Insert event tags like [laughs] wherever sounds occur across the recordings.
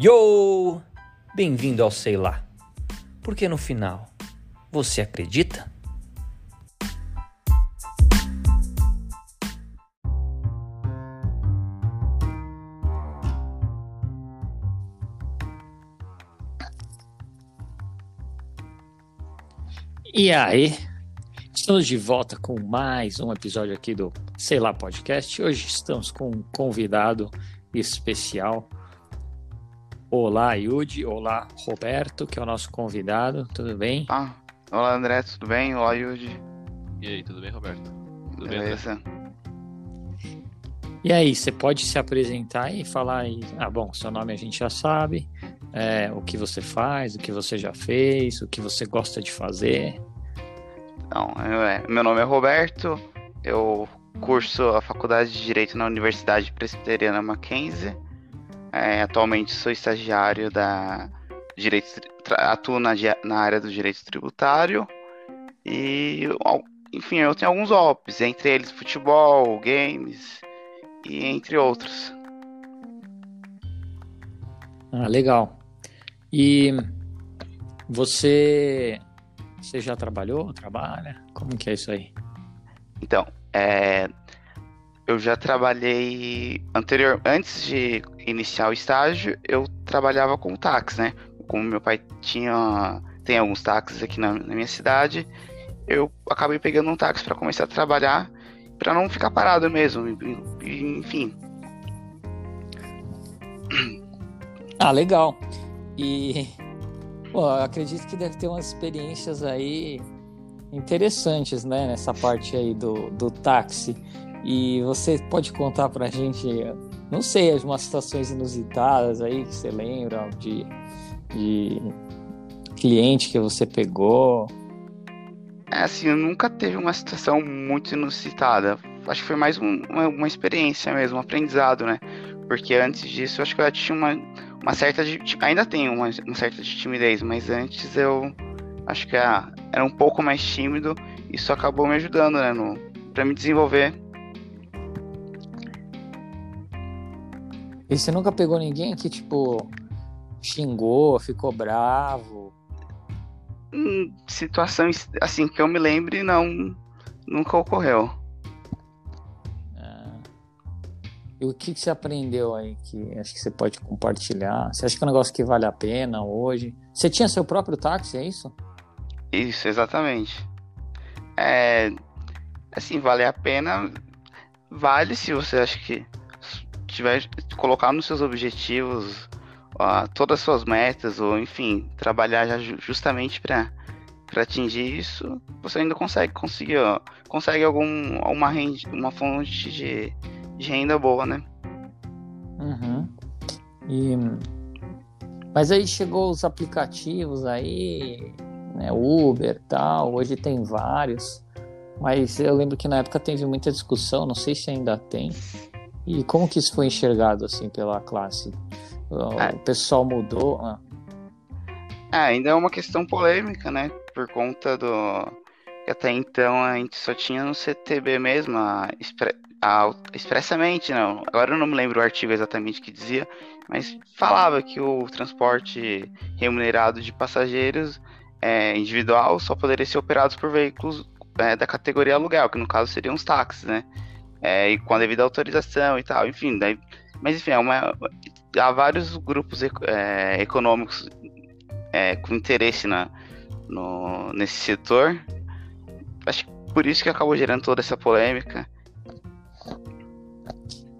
Yo! Bem-vindo ao Sei Lá. Porque no final, você acredita? E aí, estamos de volta com mais um episódio aqui do Sei Lá Podcast. Hoje estamos com um convidado especial. Olá, Yudi. Olá, Roberto, que é o nosso convidado. Tudo bem? Ah, olá, André. Tudo bem? Olá, Yudi. E aí, tudo bem, Roberto? Tudo Beleza. bem, André? E aí, você pode se apresentar e falar aí. Ah, bom, seu nome a gente já sabe. é, o que você faz, o que você já fez, o que você gosta de fazer. Então, eu- é, meu nome é Roberto. Eu curso a faculdade de Direito na Universidade Presbiteriana Mackenzie. É, atualmente sou estagiário da Direito, atuo na, na área do Direito Tributário. E, enfim, eu tenho alguns hobbies, entre eles futebol, games e entre outros. Ah, legal. E você, você já trabalhou, trabalha? Como que é isso aí? Então, é, eu já trabalhei anterior, antes de iniciar o estágio, eu trabalhava com táxi, né? Como meu pai tinha, tem alguns táxis aqui na, na minha cidade, eu acabei pegando um táxi para começar a trabalhar, para não ficar parado mesmo, enfim. Ah, legal. E pô, acredito que deve ter umas experiências aí interessantes, né, nessa parte aí do, do táxi. E você pode contar pra gente, não sei, algumas situações inusitadas aí que você lembra de, de cliente que você pegou? É assim, nunca teve uma situação muito inusitada. Acho que foi mais um- uma, uma experiência mesmo, um aprendizado, né? Porque antes disso, acho que eu tinha uma, uma certa. de- Ainda tenho uma, uma certa de timidez, mas antes eu acho que era, era um pouco mais tímido. Isso acabou me ajudando, né? No, pra me desenvolver. E você nunca pegou ninguém que, tipo, xingou, ficou bravo? Hum, situações assim que eu me lembre, não. Nunca ocorreu. Ah. E o que, que você aprendeu aí que acho que você pode compartilhar? Você acha que é um negócio que vale a pena hoje? Você tinha seu próprio táxi, é isso? Isso, exatamente. É, assim, vale a pena. Vale se você acha que tiver colocar nos seus objetivos todas as suas metas, ou enfim, trabalhar já ju- justamente para para atingir isso, você ainda consegue conseguir, ó, consegue algum uma rende, uma fonte de, de renda boa, né? Uhum. E... Mas aí chegou os aplicativos aí, né, Uber tal, hoje tem vários. Mas eu lembro que na época teve muita discussão, não sei se ainda tem. E como que isso foi enxergado assim pela classe? O É. pessoal mudou. Ah, É, ainda é uma questão polêmica, né? Por conta do. que até então a gente só tinha no CTB mesmo, a, expre- a- expressamente, não. Agora eu não me lembro o artigo exatamente que dizia, mas falava que o transporte remunerado de passageiros é, individual só poderia ser operado por veículos é, da categoria aluguel, que no caso seriam os táxis, né? É, e com a devida autorização e tal, enfim, daí, mas enfim, é uma, há vários grupos é, econômicos é, com interesse na, no, nesse setor. Acho que por isso que acabou gerando toda essa polêmica.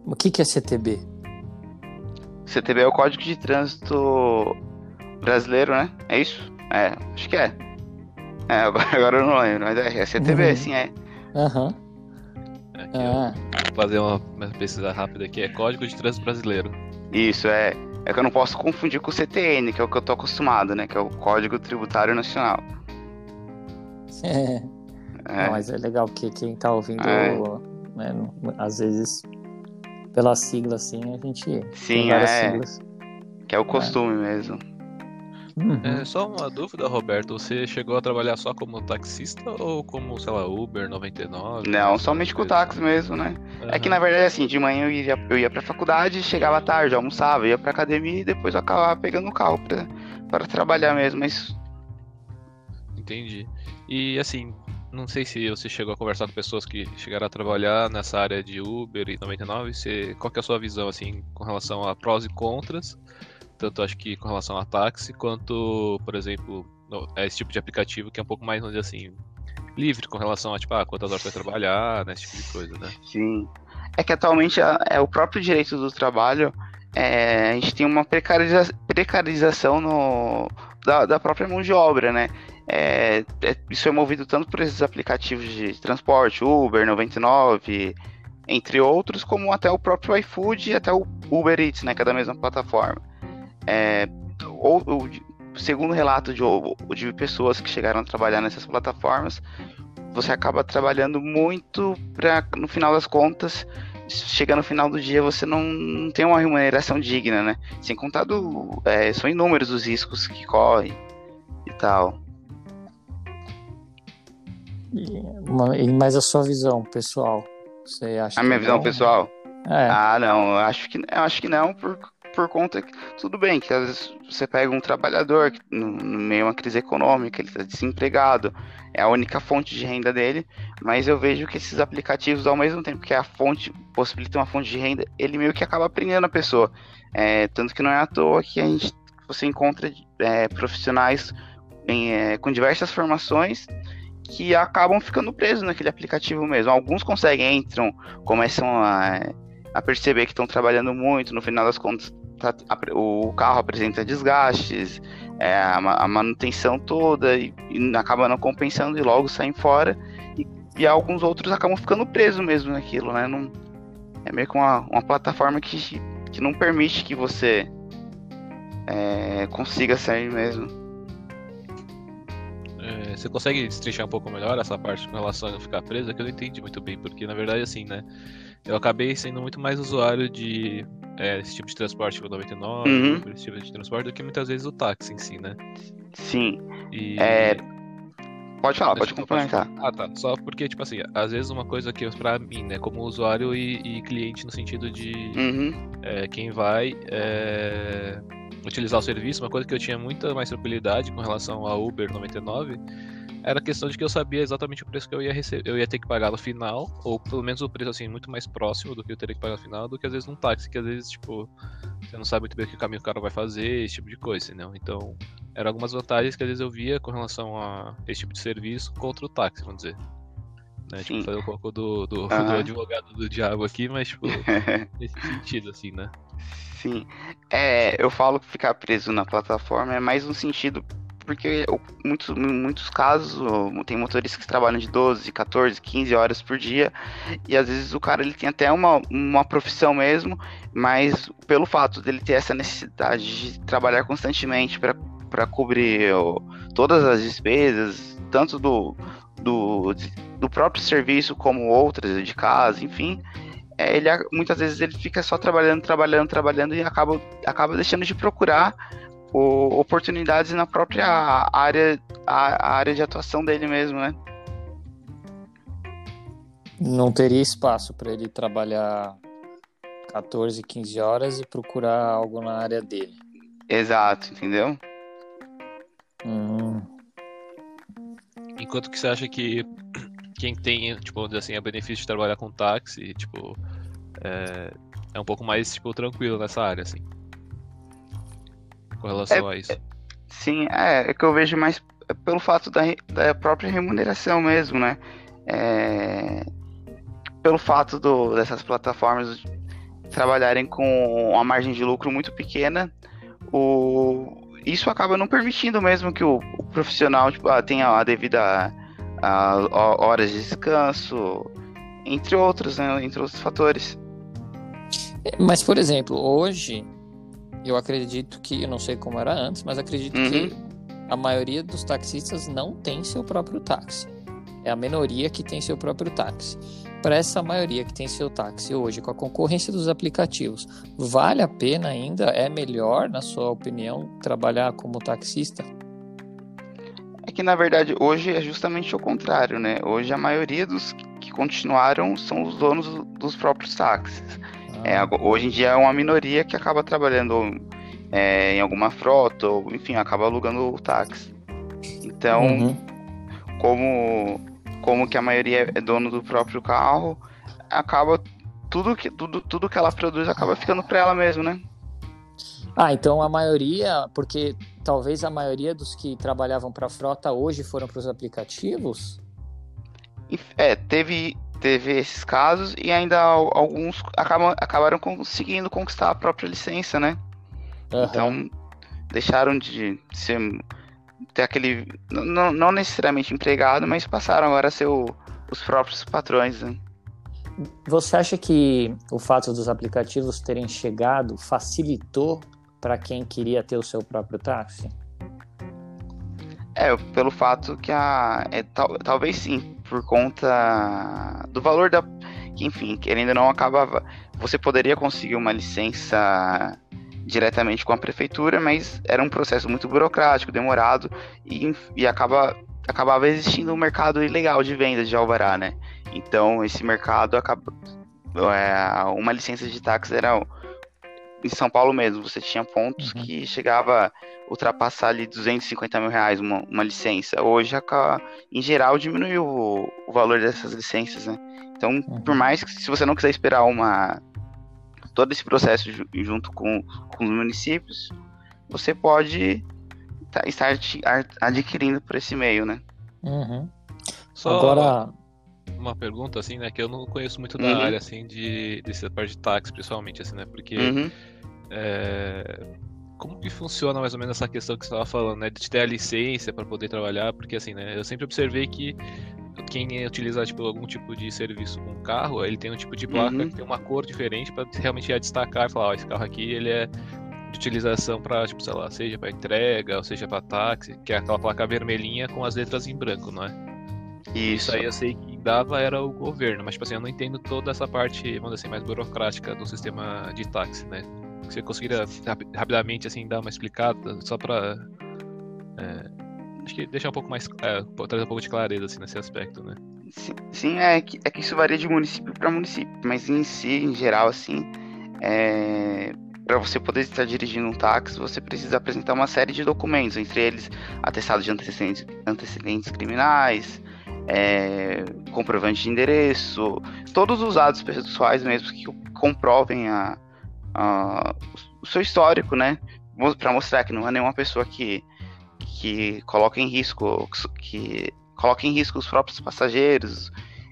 O que, que é CTB? CTB é o Código de Trânsito Brasileiro, né? É isso? É, acho que é. É, [laughs] agora, eu não lembro, mas é, é CTB, Uhum. sim, é. Aham. Aqui, Ah, fazer uma, uma pesquisa rápida aqui. É Código de Trânsito Brasileiro. Isso, é. É que eu não posso confundir com o CTN, que é o que eu tô acostumado, né? Que é o Código Tributário Nacional. [laughs] é. É, Não, mas é legal que quem tá ouvindo, É. né, às vezes, pela sigla assim, a gente Sim, é. siglas. que é o costume mesmo. Uhum. É, só uma dúvida, Roberto. Você chegou a trabalhar só como taxista ou como, sei lá, Uber 99? Não, somente com o táxi mesmo, né? É que na verdade, assim, de manhã eu ia, eu ia pra faculdade, chegava tarde, almoçava, ia pra academia e depois eu acabava pegando o carro pra, para trabalhar mesmo. Mas Entendi. E assim, não sei se você chegou a conversar com pessoas que chegaram a trabalhar nessa área de Uber e 99. Você, qual que é a sua visão assim com relação a prós e contras? Tanto acho que com relação a táxi, quanto, por exemplo, a esse tipo de aplicativo que é um pouco mais, vamos dizer assim, livre com relação a tipo, ah, quantas horas vai trabalhar, né, esse tipo de coisa, né? Sim. É que atualmente é o próprio direito do trabalho, é, a gente tem uma precariza- precarização no, da, da própria mão de obra, né? É, é- isso é movido tanto por esses aplicativos de transporte, Uber, 99, entre outros, como até o próprio iFood e até o Uber Eats, né? Que é da mesma plataforma. É, ou, ou- segundo relato de, de pessoas que chegaram a trabalhar nessas plataformas, você acaba trabalhando muito para, no final das contas, chega no final do dia você não, tem uma remuneração digna, né? Sem contar do, é, são inúmeros os riscos que corre e tal. Mas a sua visão, pessoal, você acha A minha visão não? pessoal, É, ah, não, acho que, acho que não, por, por conta que, tudo bem, que às vezes você pega um trabalhador que, no, no meio de uma crise econômica, ele está desempregado, é a única fonte de renda dele, mas eu vejo que esses aplicativos, ao mesmo tempo que a fonte possibilita uma fonte de renda, ele meio que acaba prendendo a pessoa. É, tanto que não é à toa que a gente, você encontra é, profissionais em, é, com diversas formações que acabam ficando presos naquele aplicativo mesmo. Alguns conseguem, entram, começam a, a perceber que estão trabalhando muito, no final das contas tá- a- o carro apresenta desgastes, é, a, a manutenção toda e, e acaba não compensando e logo saem fora. E, e alguns outros acabam ficando presos mesmo naquilo, né? Não, é meio que uma, uma plataforma que, que não permite que você é, consiga sair mesmo. É, você consegue destrinchar um pouco melhor essa parte com relação a não ficar preso? É que eu não entendi muito bem, porque na verdade, assim, né? Eu acabei sendo muito mais usuário de é, esse tipo de transporte, tipo 99, Uhum. esse tipo de transporte, do que muitas vezes o táxi em si, né? Sim, E... É, pode falar, pode Deixa eu- complementar. Ah, tá. Só porque, tipo assim, às vezes uma coisa que pra mim, né, como usuário e, e cliente no sentido de Uhum, é, quem vai é, utilizar o serviço, uma coisa que eu tinha muita mais tranquilidade com relação ao Uber 99 era a questão de que eu sabia exatamente o preço que eu ia receber, eu ia ter que pagar no final, ou pelo menos o preço assim muito mais próximo do que eu teria que pagar no final, do que às vezes num táxi, que às vezes tipo você não sabe muito bem que caminho o cara vai fazer, esse tipo de coisa, entendeu? Então eram algumas vantagens que às vezes eu via com relação a esse tipo de serviço contra o táxi, vamos dizer. Né? Tipo, fazer um pouco do, do, do Aham. advogado do diabo aqui, mas tipo, [laughs] nesse sentido, assim, né? Sim. É, eu falo que ficar preso na plataforma é mais um sentido, porque muitos, muitos casos tem motoristas que trabalham de 12, 14, 15 horas por dia, e às vezes o cara ele tem até uma, uma profissão mesmo, mas pelo fato dele ter essa necessidade de trabalhar constantemente para cobrir o- todas as despesas, tanto do, do, do próprio serviço como outras de casa, enfim, é, ele a- muitas vezes ele fica só trabalhando, trabalhando, trabalhando e acaba, acaba deixando de procurar o- oportunidades na própria área, a, a área de atuação dele mesmo, né? não teria espaço para ele trabalhar 14, 15 horas e procurar algo na área dele. Exato, entendeu? Hum, Enquanto que você acha que quem tem, tipo, vamos dizer assim, a benefício de trabalhar com táxi, tipo, é, é um pouco mais, tipo, tranquilo nessa área, assim. Com relação a isso. Sim, é, é que eu vejo mais pelo fato da, da própria remuneração mesmo, né? É, pelo fato do, dessas plataformas trabalharem com uma margem de lucro muito pequena, o, isso acaba não permitindo mesmo que o, o profissional tipo, ah, tenha a devida a, a horas de descanso, entre outros, né? Entre outros fatores. Mas, por exemplo, hoje eu acredito que, eu não sei como era antes, mas acredito que a maioria dos taxistas não tem seu próprio táxi. É a minoria que tem seu próprio táxi. para essa maioria que tem seu táxi hoje, com a concorrência dos aplicativos, vale a pena ainda? É melhor, na sua opinião, trabalhar como taxista? É que na verdade hoje é justamente o contrário, né? Hoje a maioria dos que continuaram são os donos dos próprios táxis. É, hoje em dia é uma minoria que acaba trabalhando é, em alguma frota, ou enfim, acaba alugando o táxi. Então, uhum. como, como que a maioria é dono do próprio carro, acaba tudo que, tudo, tudo que ela produz acaba ficando para ela mesmo, né? Ah, então a maioria, porque talvez a maioria dos que trabalhavam para a frota hoje foram para os aplicativos? É, teve, teve esses casos e ainda alguns acabam, acabaram conseguindo conquistar a própria licença, né? Uhum. Então, deixaram de ser ter aquele não, não necessariamente empregado, mas passaram agora a ser o, os próprios patrões. Né? Você acha que o fato dos aplicativos terem chegado facilitou para quem queria ter o seu próprio táxi? É, pelo fato que a. É, tal, talvez sim, por conta do valor da. Que, enfim, querendo ou não, acabava. Você poderia conseguir uma licença diretamente com a prefeitura, mas era um processo muito burocrático, demorado, e, e acaba, acabava existindo um mercado ilegal de venda de alvará, né? Então, esse mercado acaba. É, uma licença de táxi era em São Paulo mesmo, você tinha pontos uhum. que chegava a ultrapassar ali 250 mil reais uma, uma licença. Hoje, em geral, diminuiu o, o valor dessas licenças, né? Então, uhum. por mais que se você não quiser esperar uma todo esse processo junto com, com os municípios, você pode tá, estar adquirindo por esse meio, né? Uhum. Só Agora uma pergunta assim, né, que eu não conheço muito da uhum. área assim de dessa parte de táxi, principalmente assim, né? Porque uhum. é, como que funciona mais ou menos essa questão que você estava falando, né, de ter a licença para poder trabalhar? Porque assim, né, eu sempre observei que quem utiliza tipo, algum tipo de serviço com carro, ele tem um tipo de placa uhum. que tem uma cor diferente para realmente destacar e falar, ó, esse carro aqui ele é de utilização para, tipo, sei lá, seja para entrega, ou seja para táxi, que é aquela placa vermelhinha com as letras em branco, não é? Isso. Isso aí eu sei que dava era o governo, mas tipo assim, eu não entendo toda essa parte, vamos dizer assim, mais burocrática do sistema de táxi, né? Você conseguiria rapidamente assim dar uma explicada só para é, acho que deixar um pouco mais é, trazer um pouco de clareza assim nesse aspecto, né? Sim, sim é, que, é que isso varia de município para município, mas em si, em geral, assim, é, para você poder estar dirigindo um táxi, você precisa apresentar uma série de documentos, entre eles atestado de antecedentes, antecedentes criminais, é, comprovante de endereço, todos os dados pessoais mesmo que comprovem a, a, o seu histórico, né? Para mostrar que não é nenhuma pessoa que, que coloca em risco que coloca em risco os próprios passageiros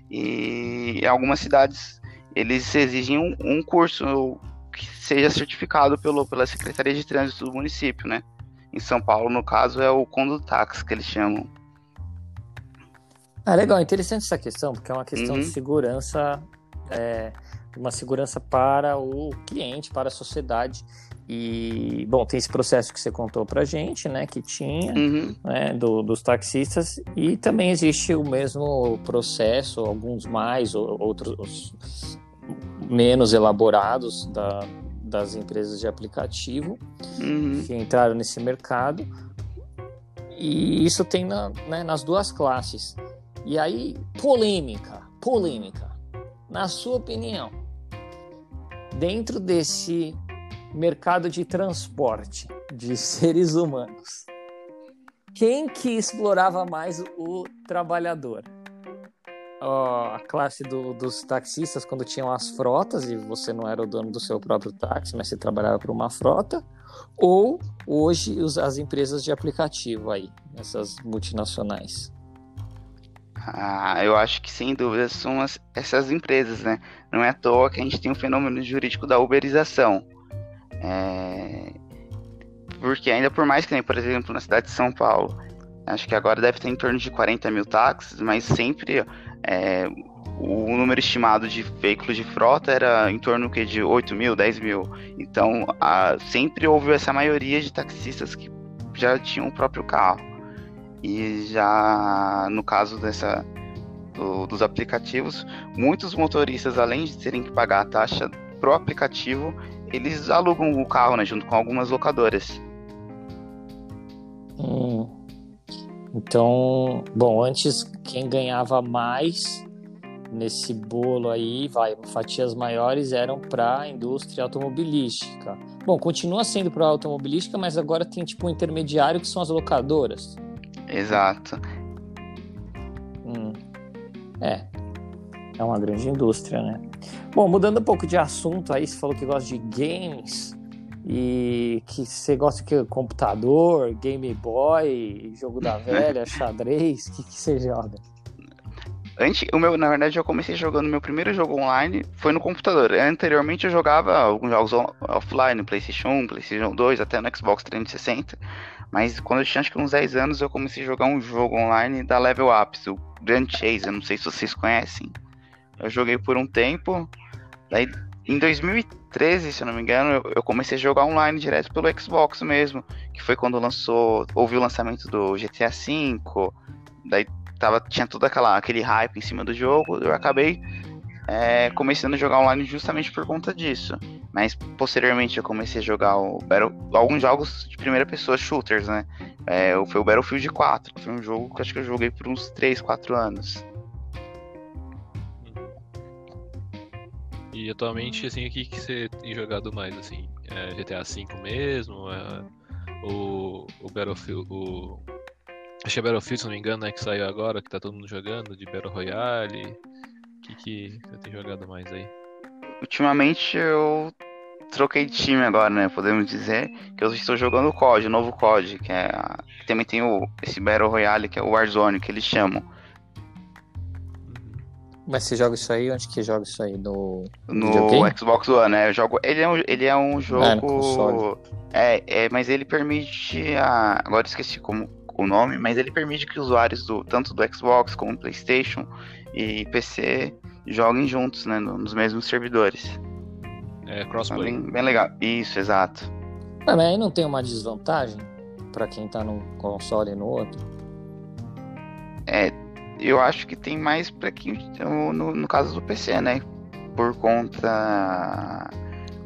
e em algumas cidades eles exigem um, um curso que seja certificado pelo, pela Secretaria de Trânsito do município, né? Em São Paulo, no caso, é o Condutax que eles chamam. Ah, legal, interessante essa questão, porque é uma questão uhum. de segurança, é, uma segurança para o cliente, para a sociedade. E, bom, tem esse processo que você contou pra gente, né, que tinha, uhum. né, do, dos taxistas, e também existe o mesmo processo, alguns mais, outros menos elaborados da, das empresas de aplicativo uhum. que entraram nesse mercado. E isso tem na, né, nas duas classes. E aí, polêmica, polêmica. Na sua opinião, dentro desse mercado de transporte de [laughs] seres humanos, quem que explorava mais o trabalhor? a classe do, dos taxistas quando tinham as frotas e você não era o dono do seu próprio táxi, mas você trabalhava para uma frota, ou hoje as empresas de aplicativo aí, essas multinacionais? Ah, eu acho que sem dúvida são as, essas empresas, né? Não é à toa que a gente tem o um fenômeno jurídico da uberização. É... Porque ainda por mais que nem, por exemplo, na cidade de São Paulo, acho que agora deve ter em torno de 40 mil táxis, mas sempre é, o número estimado de veículos de frota era em torno que, de 8 mil, 10 mil. Então, a, sempre houve essa maioria de taxistas que já tinham o próprio carro. E já no caso dessa do, dos aplicativos, muitos motoristas, além de terem que pagar a taxa pro aplicativo, eles alugam o carro, né, junto com algumas locadoras. Hum. Então, bom, antes quem ganhava mais nesse bolo aí, vai, fatias maiores eram para a indústria automobilística. Bom, continua sendo para a automobilística, mas agora tem tipo um intermediário que são as locadoras. Exato. Hum. É. É uma grande indústria, né? Bom, mudando um pouco de assunto aí, você falou que gosta de games e que você gosta de computador, Game Boy, jogo da [laughs] velha, xadrez, o que, que você joga? Antes, o meu, na verdade, eu comecei jogando meu primeiro jogo online foi no computador. Anteriormente eu jogava alguns jogos offline, PlayStation 1, PlayStation 2, até no Xbox 360. Mas quando eu tinha acho que uns 10 anos, eu comecei a jogar um jogo online da Level Up, o Grand Chase, eu não sei se vocês conhecem. Eu joguei por um tempo. Daí, em 2013, se eu não me engano, eu, eu comecei a jogar online direto pelo Xbox mesmo. Que foi quando lançou. Houve o lançamento do GTA V. Daí tava, tinha todo aquela, aquele hype em cima do jogo. Eu acabei é, começando a jogar online justamente por conta disso. Mas posteriormente eu comecei a jogar o Battle, alguns jogos de primeira pessoa, shooters, né? É, foi o Battlefield 4, que foi um jogo que acho que eu joguei por uns 3, 4 anos. E atualmente, assim, o que, que você tem jogado mais, assim? É GTA V mesmo? É o, o Battlefield. O... Que é Battlefield, se não me engano, né? Que saiu agora, que tá todo mundo jogando, de Battle Royale. O que, que você tem jogado mais aí? Ultimamente eu troquei de time agora, né? Podemos dizer que eu estou jogando o COD, o novo COD, que é. Também tem o, esse Battle Royale, que é o Warzone, que eles chamam. Mas você joga isso aí? Onde que joga isso aí? No, no Xbox One, né? Eu jogo. Ele é um, ele é um jogo. É, é, é, mas ele permite. A... Agora esqueci como o nome, mas ele permite que usuários do tanto do Xbox como do PlayStation e PC joguem juntos, né? Nos mesmos servidores. É crossplay. Bem, bem legal. Isso, exato. Mas aí não tem uma desvantagem para quem tá num console e no outro? É, eu acho que tem mais para quem no, no, caso do PC, né? Por conta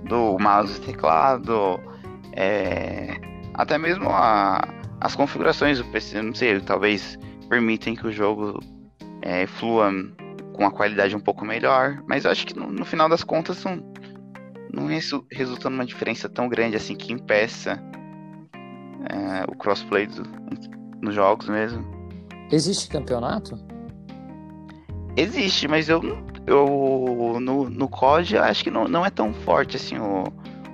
do mouse e teclado, é, até mesmo a, as configurações do PC, não sei, talvez permitem que o jogo é, flua com uma qualidade um pouco melhor, mas eu acho que no, no final das contas não, não resu, resulta numa diferença tão grande assim que impeça é, o crossplay do, nos jogos mesmo. Existe campeonato? Existe, mas eu, eu no, no COD acho que não, não é tão forte assim o,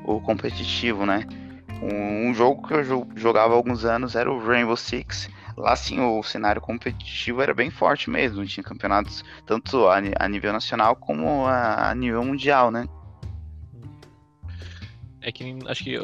o competitivo, né? Um, um jogo que eu jogava há alguns anos era o Rainbow Six. Lá sim o cenário competitivo era bem forte mesmo. Tinha campeonatos tanto a, a nível nacional como a, a nível mundial, né? É que acho que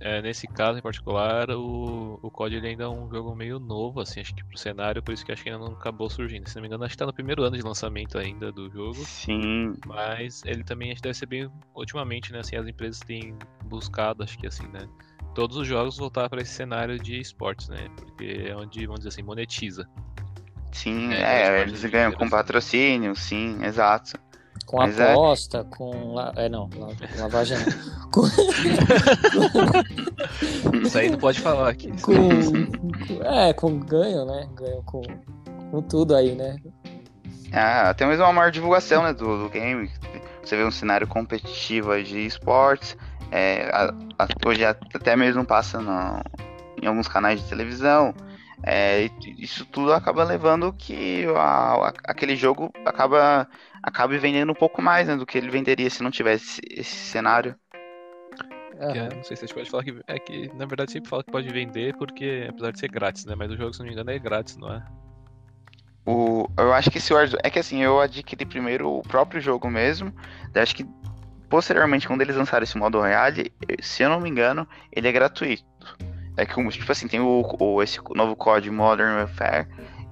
é, nesse caso em particular, o, o COD ele ainda é um jogo meio novo, assim, acho que pro cenário, por isso que acho que ainda não acabou surgindo. Se não me engano, acho que tá no primeiro ano de lançamento ainda do jogo. Sim. Mas ele também acho que deve ser bem. Ultimamente, né? Assim, as empresas têm buscado, acho que assim, né? Todos os jogos voltar para esse cenário de esportes, né? Porque é onde, vamos dizer assim, monetiza. Sim, é, é eles ganham com patrocínio, sim, exato. Com Mas é. aposta, é... com. La... É, não, lavagem não. [laughs] com... [laughs] Isso aí não pode falar aqui. [laughs] Com... É, com ganho, né? Ganho com, com tudo aí, né? Ah, até mesmo uma maior divulgação né, do, do game. Você vê um cenário competitivo de esportes. É, a, a, hoje até mesmo passa no, em alguns canais de televisão. É, isso tudo acaba levando que a, a, aquele jogo acaba acabe vendendo um pouco mais né, do que ele venderia se não tivesse esse cenário. É, não sei se a gente pode falar que. É que, na verdade, sempre fala que pode vender porque, apesar de ser grátis, né? Mas o jogo, se não me engano, é grátis, não é? O, eu acho que esse Warzone. É que assim, eu adquiri primeiro o próprio jogo mesmo. Acho que posteriormente, quando eles lançaram esse modo Royale, se eu não me engano, ele é gratuito. É que, tipo assim, tem o, o esse novo código Modern Warfare.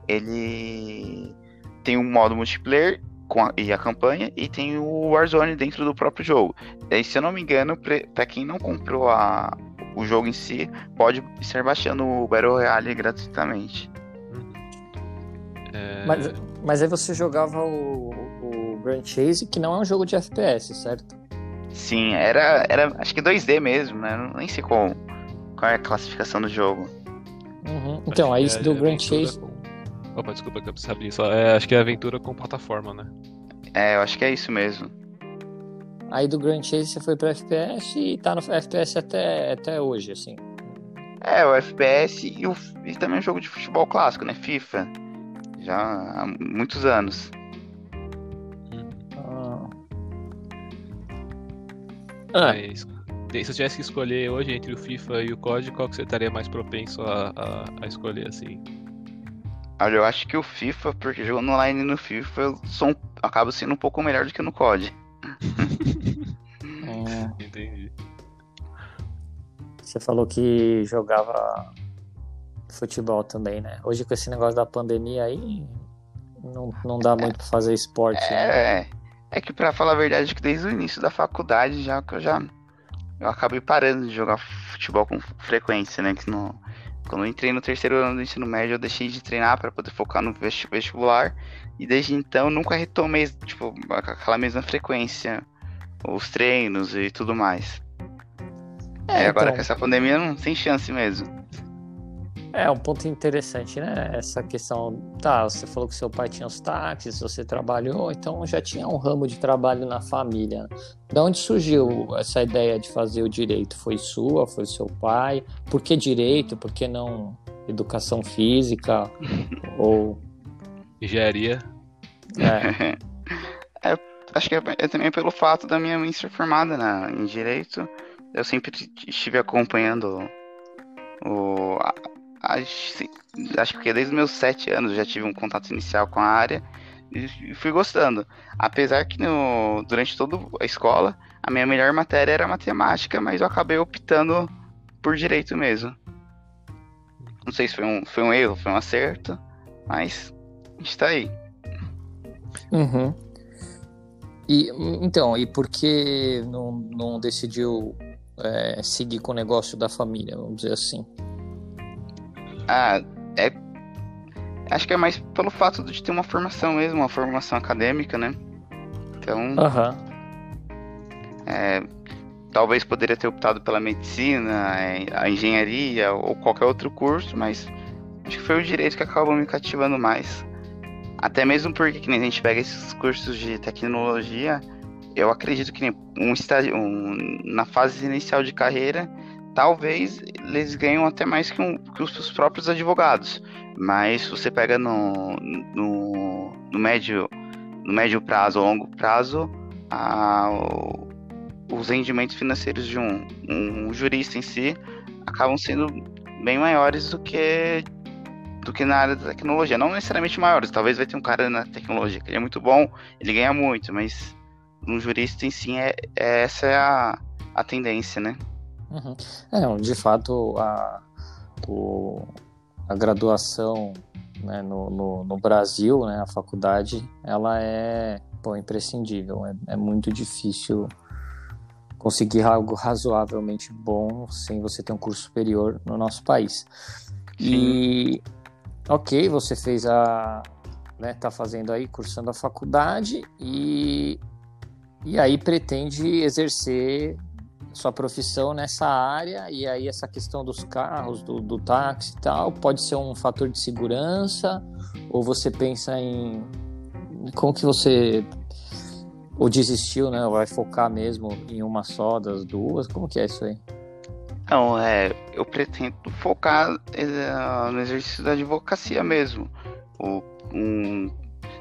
Ele tem um modo multiplayer com a, e a campanha, e tem o Warzone dentro do próprio jogo. E se eu não me engano, para quem não comprou a, o jogo em si, pode estar baixando o Battle Royale gratuitamente. É... Mas, Mas aí você jogava o, o Grand Chase, que não é um jogo de FPS, certo? Sim, era, era acho que 2D mesmo, né? Não- Nem sei qual, qual é a classificação do jogo. Uhum. Então, aí é do Grand Chase. com- Opa, desculpa que eu preciso abrir só. É, acho que é aventura com plataforma, né? É, eu acho que é isso mesmo. Aí do Grand Chase você foi pra FPS e tá no FPS até, até hoje, assim. É, o FPS e, o, e também o jogo de futebol clássico, né? FIFA. Já há muitos anos. Ah, Mas, se eu tivesse que escolher hoje entre o FIFA e o COD, qual que você estaria mais propenso a, a, a escolher, assim? Olha, eu acho que o FIFA, porque jogando online no FIFA, eu sou um, acabo sendo um pouco melhor do que no COD. hum. [laughs] Entendi. Você falou que jogava futebol também, né? Hoje com esse negócio da pandemia aí, não, não dá muito pra fazer esporte, né? É, é que pra falar a verdade, que desde o início da faculdade já que eu já eu acabei parando de jogar futebol com frequência, né? Que no, quando eu entrei no terceiro ano do ensino médio, eu deixei de treinar para poder focar no vesti- vestibular e desde então nunca retomei tipo aquela mesma frequência, os treinos e tudo mais. É, agora então, com essa pandemia não tem chance mesmo. É um ponto interessante, né? Essa questão. Tá, você falou que seu pai tinha os táxis, você trabalhou, então já tinha um ramo de trabalho na família. Da onde surgiu essa ideia de fazer o direito? Foi sua? Foi seu pai? Por que direito? Por que não educação física? [laughs] Ou. Engenharia. [laughs] É, Acho que é, é também pelo fato da minha mãe ser formada na, em direito. Eu sempre estive acompanhando o. a- acho acho que desde os meus sete anos já tive um contato inicial com a área e, fui gostando. Apesar que no, durante toda a escola a minha melhor matéria era matemática, mas eu acabei optando por direito mesmo. Não sei se foi um, foi um erro, foi um acerto, mas a gente tá aí. Uhum. E então, e por que não, não decidiu é, seguir com o negócio da família, vamos dizer assim? Ah, é. Acho que é mais pelo fato de ter uma formação mesmo, uma formação acadêmica, né? Então, Aham. é, talvez poderia ter optado pela medicina, é, a engenharia ou qualquer outro curso, mas acho que foi o direito que acabou me cativando mais. Até mesmo porque que nem a gente pega esses cursos de tecnologia, eu acredito que um estágio, um, na fase inicial de carreira, talvez eles ganham até mais que, um- que os próprios advogados. Mas se você pega no, no, no médio, no médio prazo ou longo prazo, a- o- os rendimentos financeiros de um, um jurista em si acabam sendo bem maiores do que do que na área da tecnologia. Não necessariamente maiores, talvez vai ter um cara na tecnologia que ele é muito bom, ele ganha muito, mas um jurista em si é, é- essa é a, a tendência, né? Uhum. É, de fato, a, o- a graduação né, no, no, no Brasil, né, a faculdade, ela é pô, imprescindível. É, é muito difícil conseguir algo razoavelmente bom sem você ter um curso superior no nosso país. E, ok, você fez a. Né, tá fazendo aí, cursando a faculdade e, e aí pretende exercer sua profissão nessa área e aí essa questão dos carros, do, do táxi e tal, pode ser um fator de segurança ou você pensa em como que você ou desistiu, né? Vai focar mesmo em uma só das duas? Como que é isso aí? Não, é, eu pretendo focar eh, no exercício da advocacia mesmo. O, um,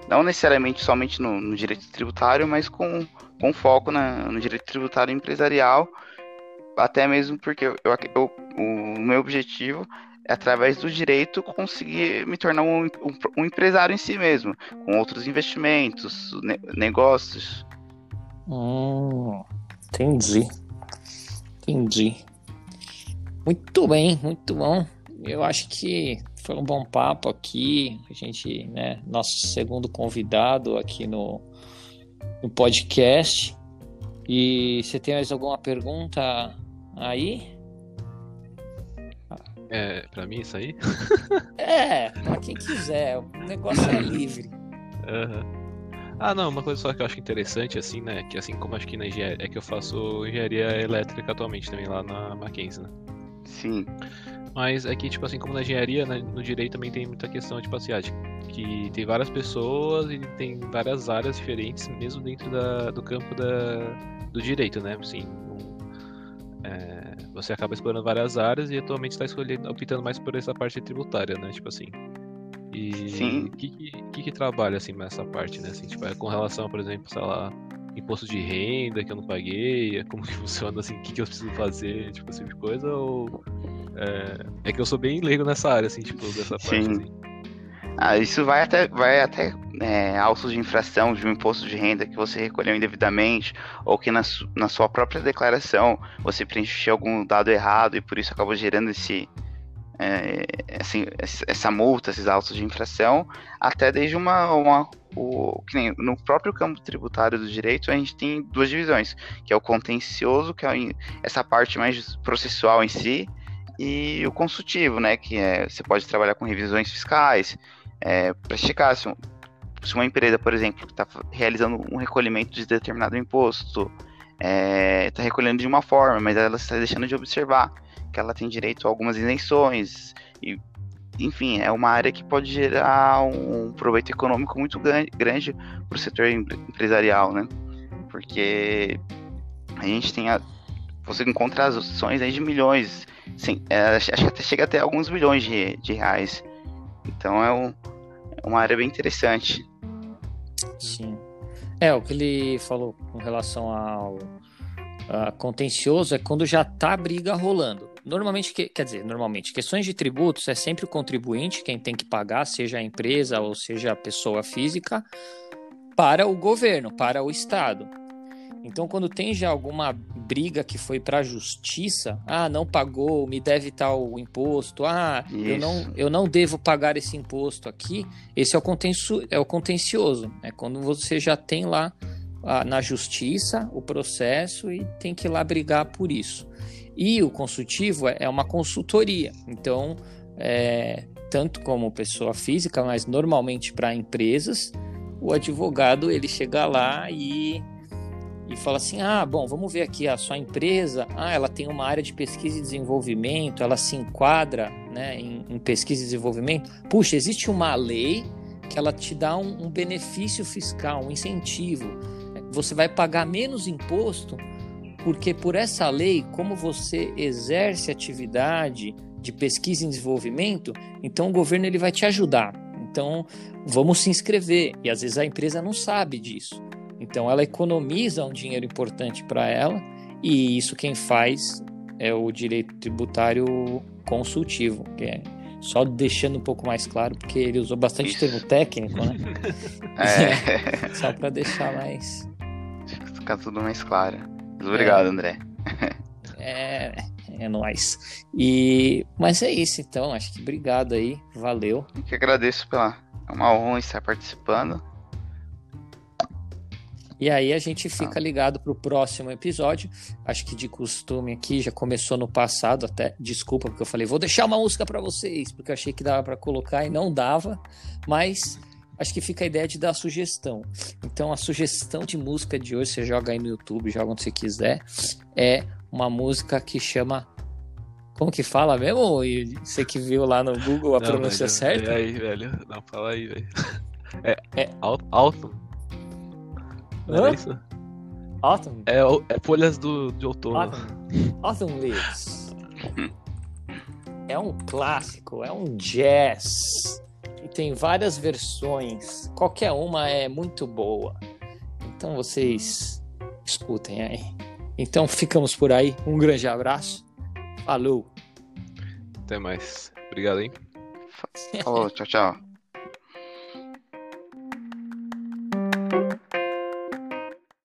não necessariamente somente no, no direito tributário, mas com, com foco na- no direito tributário empresarial, até mesmo porque eu, eu- o meu objetivo é, através do direito, conseguir me tornar um, um- um empresário em si mesmo, com outros investimentos, ne- negócios. Hum, entendi. Entendi. Muito bem, muito bom. Eu acho que foi um bom papo aqui. A gente, né, nosso segundo convidado aqui no, no podcast. E você tem mais alguma pergunta aí? É, pra mim isso aí? [laughs] É, pra quem quiser. O negócio é livre. Aham. Ah, não, uma coisa só que eu acho interessante, assim, né? Que assim como acho que na engenharia. É que eu faço engenharia elétrica atualmente também lá na Mackenzie, né? Sim. Mas é que, tipo assim, como na engenharia, né, no direito também tem muita questão, tipo assim, ah, que tem várias pessoas e tem várias áreas diferentes, mesmo dentro da, do campo da, do direito, né? Assim, um- é, você acaba explorando várias áreas e atualmente está escolhendo, optando mais por essa parte tributária, né? Tipo assim. E Sim. o que, que, que que trabalha, assim, nessa parte, né? Assim, tipo, é com relação, por exemplo, sei lá, imposto de renda que eu não paguei, é como que [laughs] funciona, assim, o que, que eu preciso fazer, tipo, esse tipo de coisa, ou... É, é que eu sou bem leigo nessa área, assim, tipo, dessa parte, Sim. assim. Ah, isso vai até, vai até é, autos de infração de um imposto de renda que você recolheu indevidamente, ou que na, su- na sua própria declaração você preencheu algum dado errado e por isso acabou gerando esse, é, assim, essa multa, esses autos de infração, até desde uma, uma o, que nem no próprio campo tributário do direito a gente tem duas divisões, que é o contencioso, que é essa parte mais processual em si, e o consultivo, né, que é você pode trabalhar com revisões fiscais, é, para checar se, um- se uma empresa, por exemplo, está realizando um recolhimento de determinado imposto, está recolhendo de uma forma, mas ela está deixando de observar que ela tem direito a algumas isenções, e, enfim, é uma área que pode gerar um proveito econômico muito gran- grande para o setor em- empresarial, né? Porque a gente tem a, você encontra as opções aí de milhões, sim, é, acho que até chega até alguns bilhões de, de reais. Então é, um- é uma área bem interessante. Sim. É, o que ele falou com relação ao contencioso é quando já tá a briga rolando. Normalmente, que- quer dizer, normalmente, questões de tributos é sempre o contribuinte quem tem que pagar, seja a empresa ou seja a pessoa física, para o governo, para o Estado. Então, quando tem já alguma briga que foi para a justiça, ah, não pagou, me deve tal imposto, ah, eu não, eu não devo pagar esse imposto aqui, esse é o, contencio, é o contencioso, é quando você já tem lá ah, na justiça o processo e tem que ir lá brigar por isso. E o consultivo é é uma consultoria, então, é, tanto como pessoa física, mas normalmente para empresas, o advogado ele chega lá e e fala assim: ah, bom, vamos ver aqui a sua empresa. Ah, ela tem uma área de pesquisa e desenvolvimento, ela se enquadra né, em, em pesquisa e desenvolvimento. Puxa, existe uma lei que ela te dá um, um benefício fiscal, um incentivo. Você vai pagar menos imposto, porque por essa lei, como você exerce atividade de pesquisa e desenvolvimento, então o governo ele vai te ajudar. Então, vamos se inscrever. E às vezes a empresa não sabe disso. Então ela economiza um dinheiro importante para ela e isso quem faz é o direito tributário consultivo, que é só deixando um pouco mais claro, porque ele usou bastante Isso. termo técnico, né? [laughs] É, [laughs] Só para deixar mais. fica tudo mais claro. Mas obrigado, André. [laughs] É, é nóis. E... Mas é isso então, acho que obrigado aí, valeu. Eu que agradeço pela. É uma honra estar participando. E aí a gente fica ligado pro próximo episódio. Acho que de costume aqui já começou no passado, até desculpa porque eu falei, vou deixar uma música para vocês, porque eu achei que dava para colocar e não dava, mas acho que fica a ideia de dar sugestão. Então a sugestão de música de hoje, você joga aí no YouTube, joga onde você quiser, é uma música que chama como que fala mesmo? E Você que viu lá no Google a Não, pronúncia velho, certa? E aí, velho? Não, fala aí, velho. É. É. Al- Autumn? Não era isso? Autumn, É, é folhas do, de outono. Autumn, Autumn Leaves. É um clássico, é um jazz. E tem várias versões. Qualquer uma é muito boa. Então vocês escutem aí. Então ficamos por aí. Um grande abraço. Falou. Até mais. Obrigado, hein? Falou, tchau, tchau.